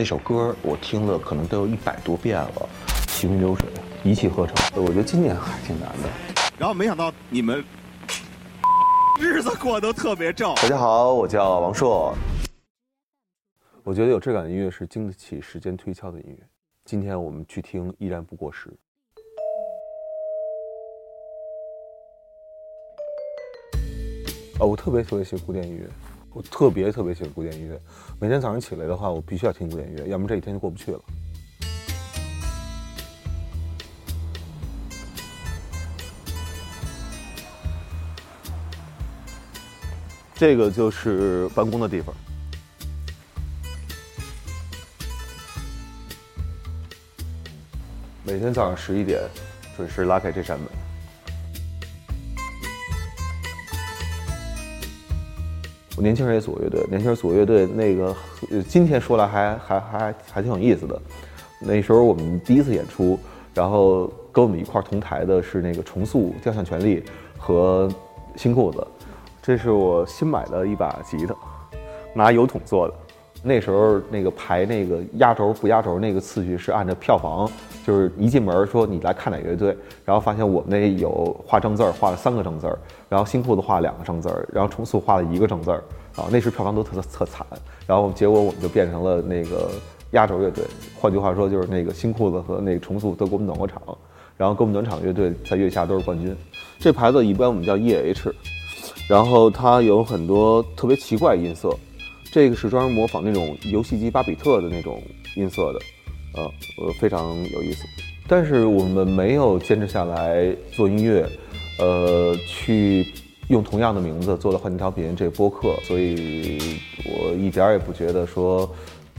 那首歌我听了可能都有一百多遍了，行云流水，一气呵成。我觉得今年还挺难的。然后没想到你们日子过得特别正。大家好，我叫王硕。我觉得有质感的音乐是经得起时间推敲的音乐。今天我们去听《依然不过时》。哦，我特别特别喜欢古典音乐，我特别特别喜欢古典音乐。每天早上起来的话，我必须要听古典音乐，要么这一天就过不去了。这个就是办公的地方。每天早上十一点，准时拉开这扇门。年轻人也组乐队，年轻人组乐队那个，今天说来还还还还挺有意思的。那时候我们第一次演出，然后跟我们一块同台的是那个重塑雕像权利和新裤子。这是我新买的一把吉他，拿油桶做的。那时候那个排那个压轴不压轴那个次序是按照票房，就是一进门说你来看哪乐队，然后发现我们那有画正字儿，画了三个正字儿，然后新裤子画了两个正字儿，然后重塑画了一个正字儿，啊，那时票房都特特惨，然后结果我们就变成了那个压轴乐队，换句话说就是那个新裤子和那个重塑都给我们暖过场，然后给我们暖场乐队在月下都是冠军。这牌子一般我们叫 E.H，然后它有很多特别奇怪音色。这个是专门模仿那种游戏机巴比特的那种音色的，呃，呃，非常有意思。但是我们没有坚持下来做音乐，呃，去用同样的名字做了幻境调频这播客，所以我一点儿也不觉得说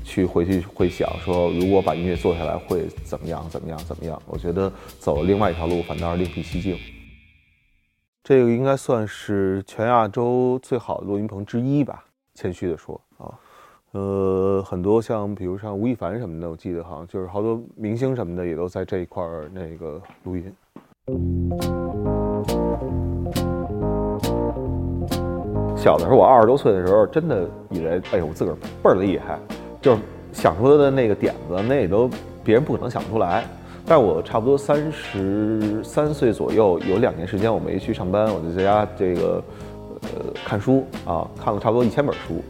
去回去会想说，如果把音乐做下来会怎么样怎么样怎么样。我觉得走另外一条路反倒是另辟蹊径。这个应该算是全亚洲最好的录音棚之一吧。谦虚的说啊，呃，很多像比如像吴亦凡什么的，我记得好像就是好多明星什么的也都在这一块儿那个录音。小的时候，我二十多岁的时候，真的以为，哎呦，我自个儿倍儿厉害，就是想出来的那个点子，那也都别人不可能想出来。但是我差不多三十三岁左右，有两年时间我没去上班，我就在家这个。呃，看书啊，看了差不多一千本书，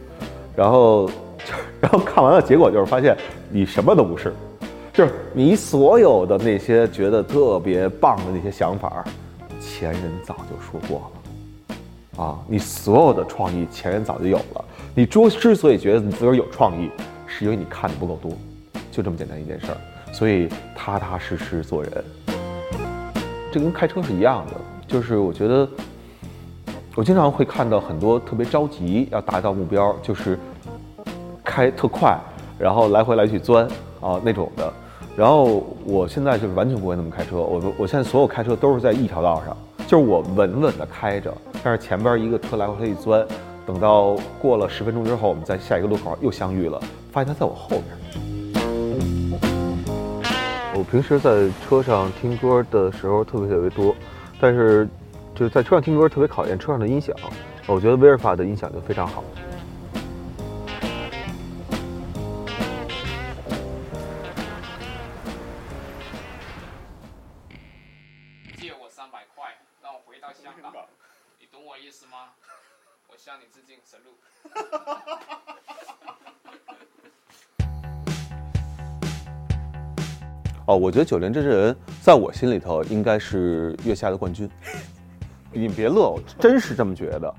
然后，然后看完了，结果就是发现你什么都不是，就是你所有的那些觉得特别棒的那些想法，前人早就说过了，啊，你所有的创意前人早就有了，你之之所以觉得你自个儿有创意，是因为你看的不够多，就这么简单一件事儿，所以踏踏实实做人，这跟开车是一样的，就是我觉得。我经常会看到很多特别着急要达到目标，就是开特快，然后来回来去钻啊那种的。然后我现在就是完全不会那么开车，我我现在所有开车都是在一条道上，就是我稳稳的开着，但是前边一个车来回去钻，等到过了十分钟之后，我们在下一个路口又相遇了，发现他在我后边。我平时在车上听歌的时候特别特别多，但是。就是在车上听歌特别考验车上的音响，我觉得威尔法的音响就非常好。借我三百块，让我回到香港，你懂我意思吗？我向你致敬，神路。哦，我觉得九连真人在我心里头应该是月下的冠军。你别乐，我真是这么觉得。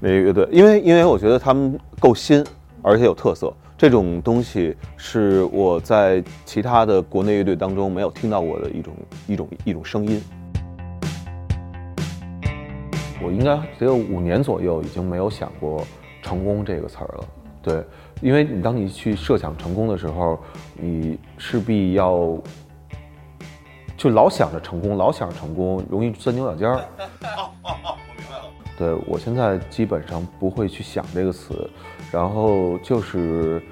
那个乐队，因为因为我觉得他们够新，而且有特色。这种东西是我在其他的国内乐队当中没有听到过的一种一种一种声音。我应该得有五年左右，已经没有想过成功这个词儿了。对，因为你当你去设想成功的时候，你势必要。就老想着成功，老想着成功，容易钻牛角尖儿。我明白了。对我现在基本上不会去想这个词，然后就是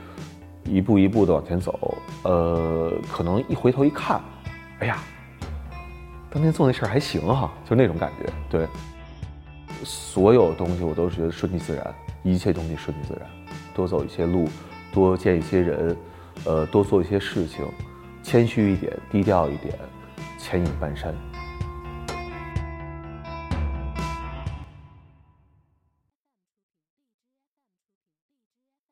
一步一步的往前走。呃，可能一回头一看，哎呀，当年做那事儿还行哈，就那种感觉。对，所有东西我都觉得顺其自然，一切东西顺其自然，多走一些路，多见一些人，呃，多做一些事情，谦虚一点，低调一点，牵引半山。